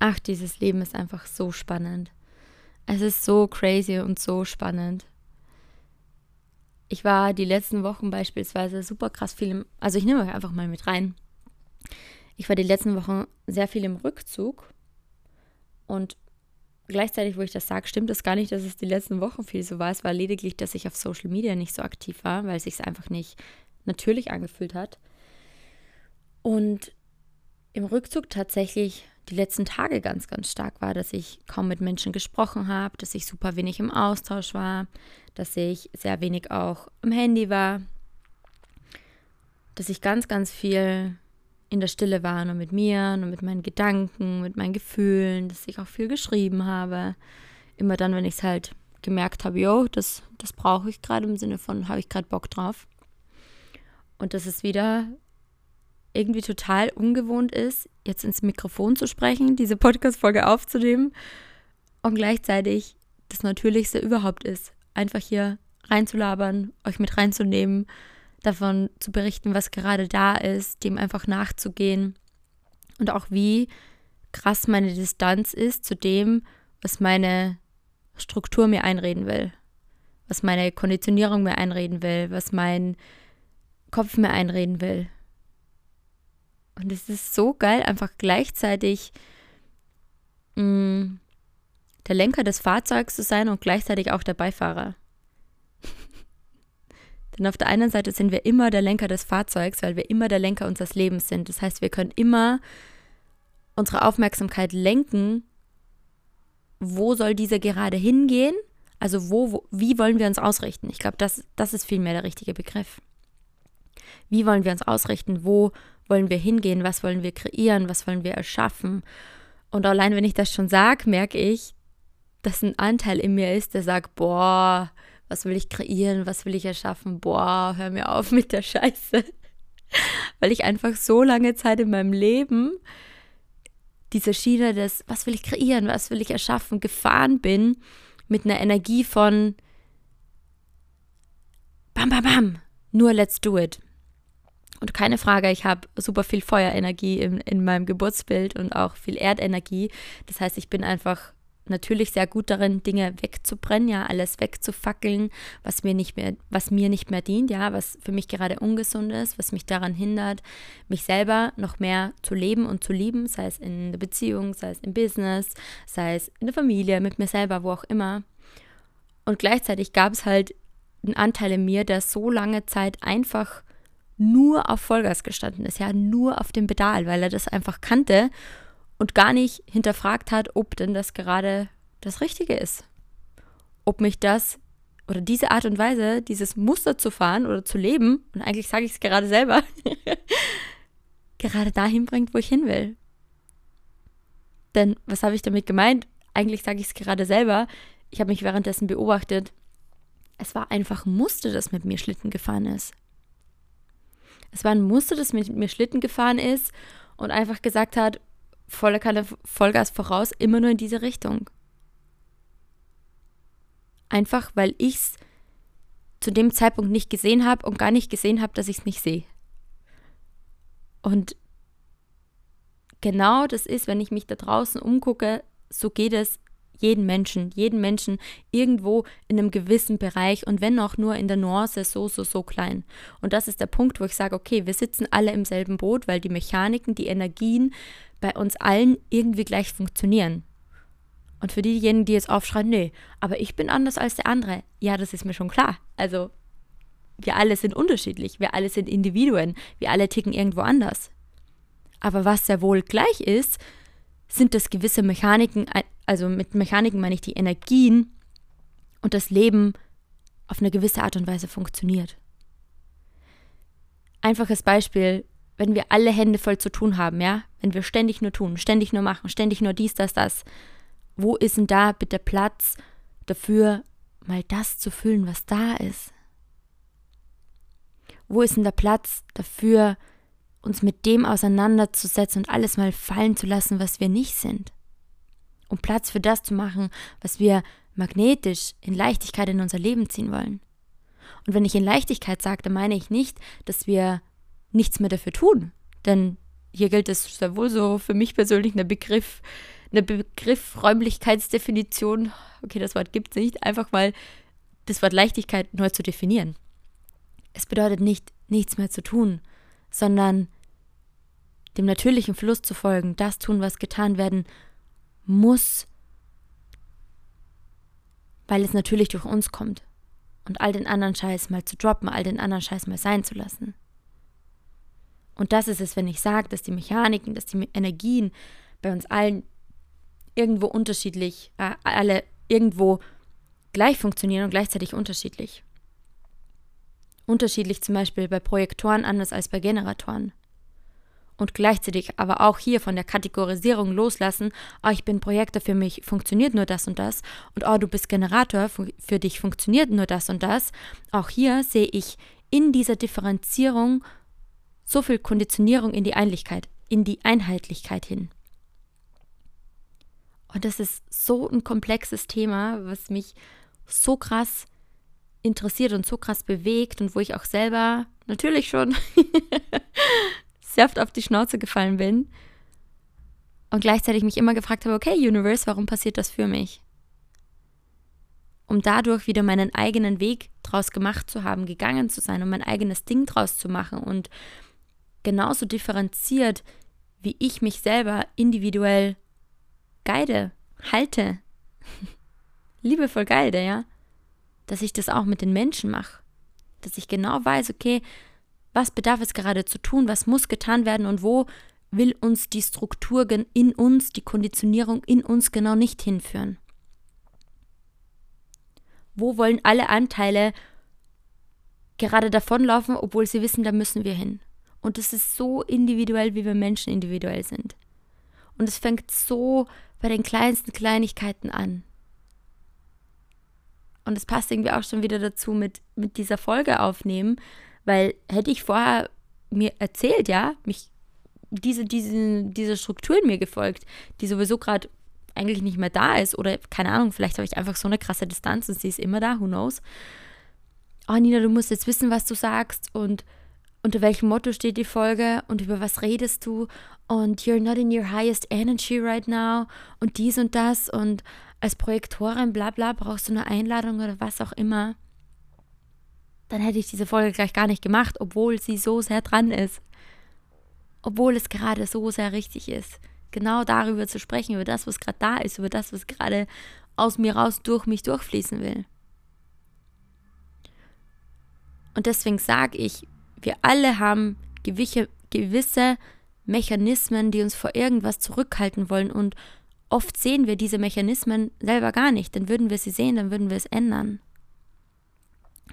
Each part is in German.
ach, dieses Leben ist einfach so spannend. Es ist so crazy und so spannend. Ich war die letzten Wochen beispielsweise super krass viel im, also ich nehme euch einfach mal mit rein. Ich war die letzten Wochen sehr viel im Rückzug und gleichzeitig, wo ich das sage, stimmt es gar nicht, dass es die letzten Wochen viel so war. Es war lediglich, dass ich auf Social Media nicht so aktiv war, weil es sich einfach nicht natürlich angefühlt hat. Und im Rückzug tatsächlich die letzten Tage ganz, ganz stark war, dass ich kaum mit Menschen gesprochen habe, dass ich super wenig im Austausch war, dass ich sehr wenig auch im Handy war, dass ich ganz, ganz viel in der Stille war, nur mit mir, nur mit meinen Gedanken, mit meinen Gefühlen, dass ich auch viel geschrieben habe. Immer dann, wenn ich es halt gemerkt habe, jo, das, das brauche ich gerade im Sinne von, habe ich gerade Bock drauf. Und dass es wieder irgendwie total ungewohnt ist, jetzt ins Mikrofon zu sprechen, diese Podcast-Folge aufzunehmen und gleichzeitig das Natürlichste überhaupt ist, einfach hier reinzulabern, euch mit reinzunehmen, davon zu berichten, was gerade da ist, dem einfach nachzugehen und auch wie krass meine Distanz ist zu dem, was meine Struktur mir einreden will, was meine Konditionierung mir einreden will, was mein Kopf mir einreden will. Und es ist so geil, einfach gleichzeitig mh, mm, der Lenker des Fahrzeugs zu sein und gleichzeitig auch der Beifahrer. Denn auf der einen Seite sind wir immer der Lenker des Fahrzeugs, weil wir immer der Lenker unseres Lebens sind. Das heißt, wir können immer unsere Aufmerksamkeit lenken, wo soll diese gerade hingehen? Also wo, wo wie wollen wir uns ausrichten? Ich glaube, das, das ist vielmehr der richtige Begriff. Wie wollen wir uns ausrichten? Wo wollen wir hingehen? Was wollen wir kreieren? Was wollen wir erschaffen? Und allein wenn ich das schon sage, merke ich, dass ein Anteil in mir ist, der sagt, boah, was will ich kreieren? Was will ich erschaffen? Boah, hör mir auf mit der Scheiße. Weil ich einfach so lange Zeit in meinem Leben diese Schiene des, was will ich kreieren? Was will ich erschaffen? gefahren bin mit einer Energie von bam, bam, bam, nur let's do it. Und keine Frage, ich habe super viel Feuerenergie in, in meinem Geburtsbild und auch viel Erdenergie. Das heißt, ich bin einfach natürlich sehr gut darin, Dinge wegzubrennen, ja, alles wegzufackeln, was mir nicht mehr, was mir nicht mehr dient, ja, was für mich gerade ungesund ist, was mich daran hindert, mich selber noch mehr zu leben und zu lieben, sei es in der Beziehung, sei es im Business, sei es in der Familie, mit mir selber, wo auch immer. Und gleichzeitig gab es halt einen Anteil in mir, der so lange Zeit einfach nur auf Vollgas gestanden ist, ja, nur auf dem Pedal, weil er das einfach kannte und gar nicht hinterfragt hat, ob denn das gerade das Richtige ist. Ob mich das oder diese Art und Weise, dieses Muster zu fahren oder zu leben, und eigentlich sage ich es gerade selber, gerade dahin bringt, wo ich hin will. Denn was habe ich damit gemeint? Eigentlich sage ich es gerade selber. Ich habe mich währenddessen beobachtet. Es war einfach ein Muster, das mit mir Schlitten gefahren ist. Es war ein Muster, das mit mir Schlitten gefahren ist und einfach gesagt hat, volle Kanne Vollgas voraus, immer nur in diese Richtung. Einfach weil ich es zu dem Zeitpunkt nicht gesehen habe und gar nicht gesehen habe, dass ich es nicht sehe. Und genau das ist, wenn ich mich da draußen umgucke, so geht es jeden Menschen, jeden Menschen irgendwo in einem gewissen Bereich und wenn auch nur in der Nuance so, so, so klein. Und das ist der Punkt, wo ich sage, okay, wir sitzen alle im selben Boot, weil die Mechaniken, die Energien bei uns allen irgendwie gleich funktionieren. Und für diejenigen, die jetzt aufschreien, nee, aber ich bin anders als der andere, ja, das ist mir schon klar. Also, wir alle sind unterschiedlich, wir alle sind Individuen, wir alle ticken irgendwo anders. Aber was sehr wohl gleich ist, sind das gewisse Mechaniken, also mit Mechaniken meine ich die Energien und das Leben auf eine gewisse Art und Weise funktioniert. Einfaches Beispiel, wenn wir alle Hände voll zu tun haben, ja, wenn wir ständig nur tun, ständig nur machen, ständig nur dies, das, das, wo ist denn da bitte Platz dafür, mal das zu füllen, was da ist? Wo ist denn der Platz dafür, uns mit dem auseinanderzusetzen und alles mal fallen zu lassen, was wir nicht sind? Um Platz für das zu machen, was wir magnetisch in Leichtigkeit in unser Leben ziehen wollen. Und wenn ich in Leichtigkeit sage, dann meine ich nicht, dass wir nichts mehr dafür tun. Denn hier gilt es sehr wohl so für mich persönlich ein Begriff, eine Begriff-Räumlichkeitsdefinition, okay, das Wort gibt es nicht, einfach mal das Wort Leichtigkeit neu zu definieren. Es bedeutet nicht, nichts mehr zu tun, sondern dem natürlichen Fluss zu folgen, das tun, was getan werden muss, weil es natürlich durch uns kommt. Und all den anderen Scheiß mal zu droppen, all den anderen Scheiß mal sein zu lassen. Und das ist es, wenn ich sage, dass die Mechaniken, dass die Energien bei uns allen irgendwo unterschiedlich, äh, alle irgendwo gleich funktionieren und gleichzeitig unterschiedlich. Unterschiedlich zum Beispiel bei Projektoren anders als bei Generatoren. Und gleichzeitig aber auch hier von der Kategorisierung loslassen, oh, ich bin Projektor, für mich funktioniert nur das und das. Und oh, du bist Generator, für dich funktioniert nur das und das. Auch hier sehe ich in dieser Differenzierung so viel Konditionierung in die Einlichkeit, in die Einheitlichkeit hin. Und das ist so ein komplexes Thema, was mich so krass interessiert und so krass bewegt und wo ich auch selber natürlich schon sehr oft auf die Schnauze gefallen bin und gleichzeitig mich immer gefragt habe, okay, Universe, warum passiert das für mich? Um dadurch wieder meinen eigenen Weg draus gemacht zu haben, gegangen zu sein, um mein eigenes Ding draus zu machen und genauso differenziert, wie ich mich selber individuell guide, halte, liebevoll guide, ja, dass ich das auch mit den Menschen mache. Dass ich genau weiß, okay, was bedarf es gerade zu tun, was muss getan werden und wo will uns die Struktur in uns, die Konditionierung in uns genau nicht hinführen. Wo wollen alle Anteile gerade davonlaufen, obwohl sie wissen, da müssen wir hin. Und es ist so individuell, wie wir Menschen individuell sind. Und es fängt so bei den kleinsten Kleinigkeiten an. Und es passt irgendwie auch schon wieder dazu mit, mit dieser Folge aufnehmen, weil hätte ich vorher mir erzählt, ja, mich diese, diese, diese Struktur in mir gefolgt, die sowieso gerade eigentlich nicht mehr da ist oder keine Ahnung, vielleicht habe ich einfach so eine krasse Distanz und sie ist immer da, who knows. Oh Nina, du musst jetzt wissen, was du sagst und unter welchem Motto steht die Folge und über was redest du und you're not in your highest energy right now und dies und das und als Projektorin bla bla brauchst du eine Einladung oder was auch immer, dann hätte ich diese Folge gleich gar nicht gemacht, obwohl sie so sehr dran ist. Obwohl es gerade so sehr richtig ist, genau darüber zu sprechen, über das, was gerade da ist, über das, was gerade aus mir raus durch mich durchfließen will. Und deswegen sage ich, wir alle haben gewisse, gewisse Mechanismen, die uns vor irgendwas zurückhalten wollen. Und oft sehen wir diese Mechanismen selber gar nicht. Dann würden wir sie sehen, dann würden wir es ändern.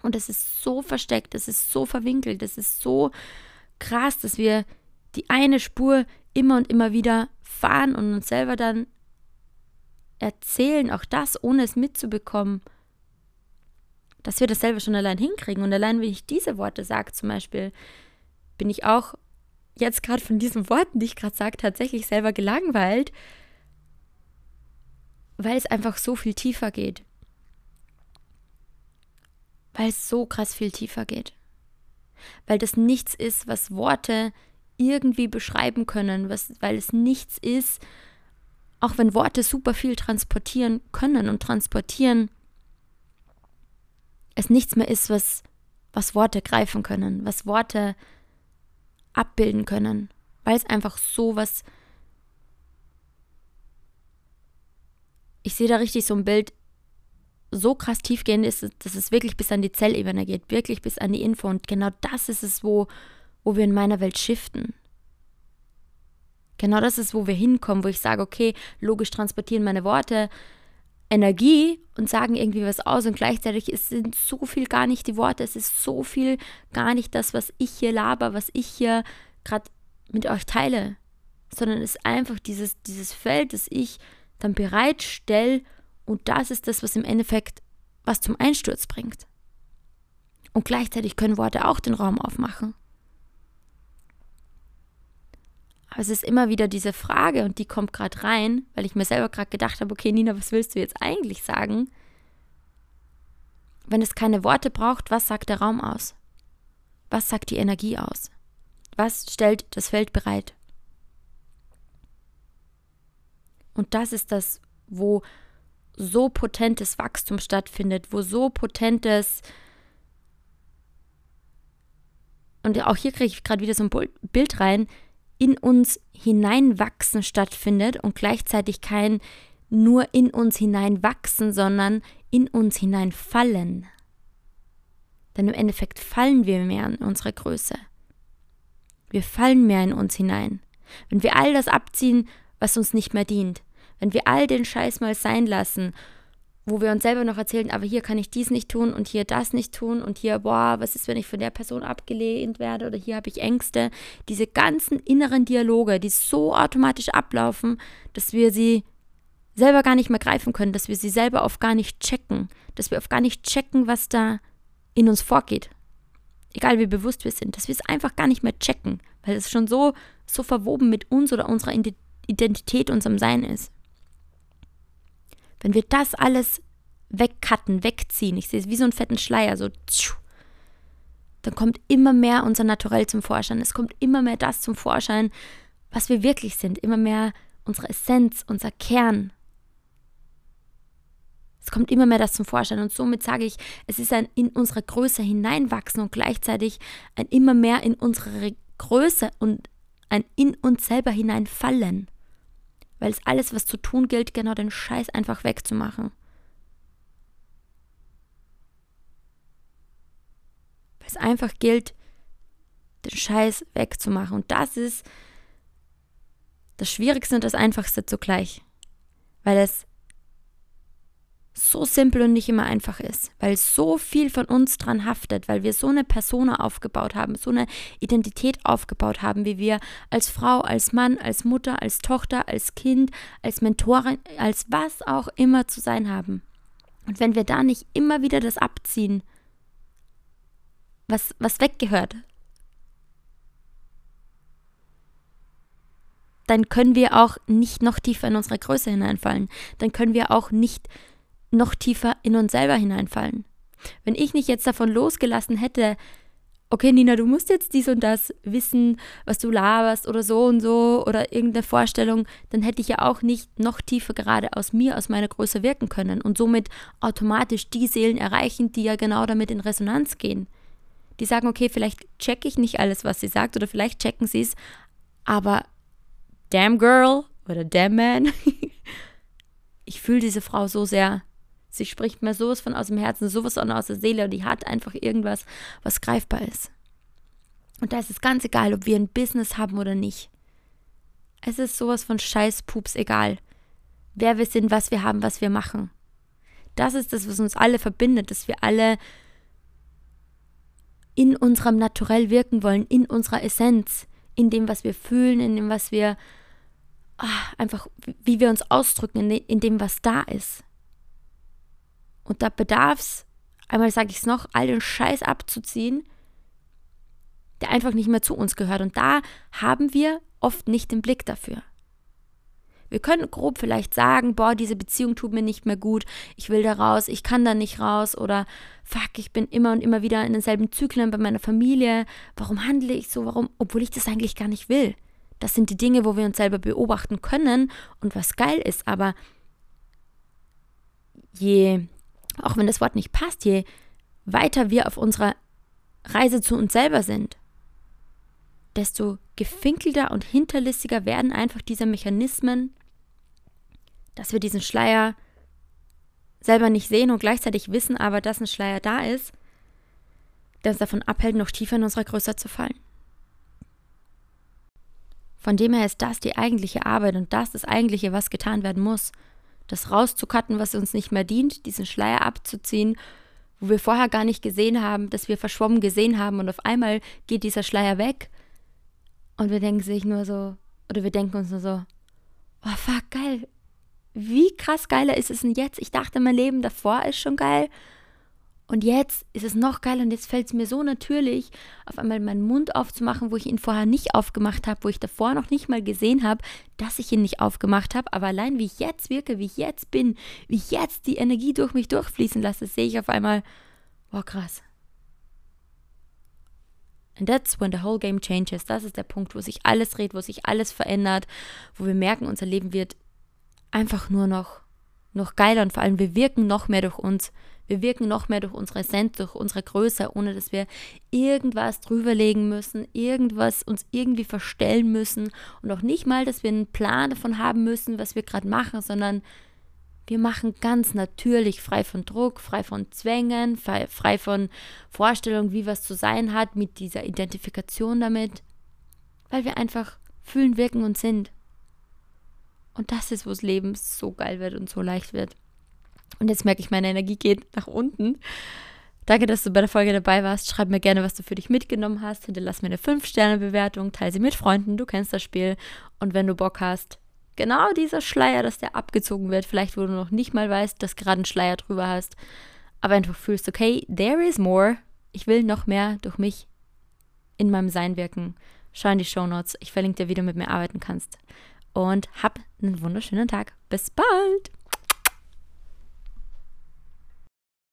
Und es ist so versteckt, es ist so verwinkelt, es ist so krass, dass wir die eine Spur immer und immer wieder fahren und uns selber dann erzählen, auch das, ohne es mitzubekommen, dass wir das selber schon allein hinkriegen. Und allein, wenn ich diese Worte sage, zum Beispiel, bin ich auch jetzt gerade von diesen Worten, die ich gerade sage, tatsächlich selber gelangweilt, weil es einfach so viel tiefer geht. Weil es so krass viel tiefer geht. Weil das nichts ist, was Worte irgendwie beschreiben können, was, weil es nichts ist, auch wenn Worte super viel transportieren können und transportieren, es nichts mehr ist, was, was Worte greifen können, was Worte abbilden können, weil es einfach so was. Ich sehe da richtig so ein Bild, so krass tiefgehend ist, dass es wirklich bis an die Zellebene geht, wirklich bis an die Info. Und genau das ist es, wo, wo wir in meiner Welt shiften. Genau das ist, wo wir hinkommen, wo ich sage, okay, logisch transportieren meine Worte Energie und sagen irgendwie was aus und gleichzeitig es sind so viel gar nicht die Worte, es ist so viel gar nicht das, was ich hier laber, was ich hier gerade mit euch teile, sondern es ist einfach dieses, dieses Feld, das ich dann bereitstelle und das ist das, was im Endeffekt was zum Einsturz bringt. Und gleichzeitig können Worte auch den Raum aufmachen. Aber es ist immer wieder diese Frage und die kommt gerade rein, weil ich mir selber gerade gedacht habe, okay, Nina, was willst du jetzt eigentlich sagen? Wenn es keine Worte braucht, was sagt der Raum aus? Was sagt die Energie aus? Was stellt das Feld bereit? Und das ist das, wo so potentes Wachstum stattfindet, wo so potentes und auch hier kriege ich gerade wieder so ein Bild rein, in uns hineinwachsen stattfindet und gleichzeitig kein nur in uns hineinwachsen, sondern in uns hineinfallen. Denn im Endeffekt fallen wir mehr in unsere Größe. Wir fallen mehr in uns hinein. Wenn wir all das abziehen, was uns nicht mehr dient, wenn wir all den Scheiß mal sein lassen wo wir uns selber noch erzählen, aber hier kann ich dies nicht tun und hier das nicht tun und hier, boah, was ist, wenn ich von der Person abgelehnt werde oder hier habe ich Ängste. Diese ganzen inneren Dialoge, die so automatisch ablaufen, dass wir sie selber gar nicht mehr greifen können, dass wir sie selber oft gar nicht checken, dass wir oft gar nicht checken, was da in uns vorgeht. Egal wie bewusst wir sind, dass wir es einfach gar nicht mehr checken, weil es schon so, so verwoben mit uns oder unserer Identität, unserem Sein ist. Wenn wir das alles wegcutten, wegziehen, ich sehe es wie so einen fetten Schleier, so dann kommt immer mehr unser Naturell zum Vorschein. Es kommt immer mehr das zum Vorschein, was wir wirklich sind, immer mehr unsere Essenz, unser Kern. Es kommt immer mehr das zum Vorschein und somit sage ich, es ist ein in unsere Größe hineinwachsen und gleichzeitig ein immer mehr in unsere Größe und ein in uns selber hineinfallen weil es alles, was zu tun gilt, genau den Scheiß einfach wegzumachen. Weil es einfach gilt, den Scheiß wegzumachen. Und das ist das Schwierigste und das Einfachste zugleich. Weil es so simpel und nicht immer einfach ist, weil so viel von uns dran haftet, weil wir so eine Persona aufgebaut haben, so eine Identität aufgebaut haben, wie wir als Frau, als Mann, als Mutter, als Tochter, als Kind, als Mentorin, als was auch immer zu sein haben. Und wenn wir da nicht immer wieder das abziehen, was, was weggehört, dann können wir auch nicht noch tiefer in unsere Größe hineinfallen. Dann können wir auch nicht noch tiefer in uns selber hineinfallen. Wenn ich nicht jetzt davon losgelassen hätte, okay, Nina, du musst jetzt dies und das wissen, was du laberst oder so und so oder irgendeine Vorstellung, dann hätte ich ja auch nicht noch tiefer gerade aus mir, aus meiner Größe wirken können und somit automatisch die Seelen erreichen, die ja genau damit in Resonanz gehen. Die sagen, okay, vielleicht checke ich nicht alles, was sie sagt oder vielleicht checken sie es, aber damn girl oder damn man, ich fühle diese Frau so sehr, Sie spricht mir sowas von aus dem Herzen, sowas von aus der Seele und die hat einfach irgendwas, was greifbar ist. Und da ist es ganz egal, ob wir ein Business haben oder nicht. Es ist sowas von Scheißpups egal, wer wir sind, was wir haben, was wir machen. Das ist das, was uns alle verbindet, dass wir alle in unserem Naturell wirken wollen, in unserer Essenz, in dem, was wir fühlen, in dem, was wir ach, einfach, wie wir uns ausdrücken, in dem, was da ist. Und da bedarf es, einmal sage ich es noch, all den Scheiß abzuziehen, der einfach nicht mehr zu uns gehört. Und da haben wir oft nicht den Blick dafür. Wir können grob vielleicht sagen, boah, diese Beziehung tut mir nicht mehr gut, ich will da raus, ich kann da nicht raus oder fuck, ich bin immer und immer wieder in denselben Zyklen bei meiner Familie. Warum handle ich so? Warum? Obwohl ich das eigentlich gar nicht will. Das sind die Dinge, wo wir uns selber beobachten können und was geil ist. Aber je auch wenn das Wort nicht passt, je weiter wir auf unserer Reise zu uns selber sind, desto gefinkelter und hinterlistiger werden einfach diese Mechanismen, dass wir diesen Schleier selber nicht sehen und gleichzeitig wissen aber, dass ein Schleier da ist, der uns davon abhält, noch tiefer in unserer Größe zu fallen. Von dem her ist das die eigentliche Arbeit und das das eigentliche, was getan werden muss das rauszukatten, was uns nicht mehr dient, diesen Schleier abzuziehen, wo wir vorher gar nicht gesehen haben, dass wir verschwommen gesehen haben und auf einmal geht dieser Schleier weg. Und wir denken sich nur so, oder wir denken uns nur so, oh fuck, geil, wie krass geiler ist es denn jetzt? Ich dachte, mein Leben davor ist schon geil und jetzt ist es noch geil und jetzt fällt es mir so natürlich, auf einmal meinen Mund aufzumachen, wo ich ihn vorher nicht aufgemacht habe, wo ich davor noch nicht mal gesehen habe, dass ich ihn nicht aufgemacht habe. Aber allein wie ich jetzt wirke, wie ich jetzt bin, wie ich jetzt die Energie durch mich durchfließen lasse, sehe ich auf einmal, wow, krass. And that's when the whole game changes. Das ist der Punkt, wo sich alles dreht, wo sich alles verändert, wo wir merken, unser Leben wird einfach nur noch, noch geiler und vor allem wir wirken noch mehr durch uns. Wir wirken noch mehr durch unsere Essenz, durch unsere Größe, ohne dass wir irgendwas drüberlegen müssen, irgendwas uns irgendwie verstellen müssen und auch nicht mal, dass wir einen Plan davon haben müssen, was wir gerade machen, sondern wir machen ganz natürlich, frei von Druck, frei von Zwängen, frei, frei von Vorstellungen, wie was zu sein hat, mit dieser Identifikation damit, weil wir einfach fühlen, wirken und sind. Und das ist, wo das Leben so geil wird und so leicht wird. Und jetzt merke ich, meine Energie geht nach unten. Danke, dass du bei der Folge dabei warst. Schreib mir gerne, was du für dich mitgenommen hast. Hinterlass mir eine 5-Sterne-Bewertung. Teile sie mit Freunden. Du kennst das Spiel. Und wenn du Bock hast, genau dieser Schleier, dass der abgezogen wird, vielleicht wo du noch nicht mal weißt, dass gerade ein Schleier drüber hast, aber einfach fühlst, okay, there is more. Ich will noch mehr durch mich in meinem Sein wirken. Schau in die Show Notes. Ich verlinke dir, wie du mit mir arbeiten kannst. Und hab einen wunderschönen Tag. Bis bald!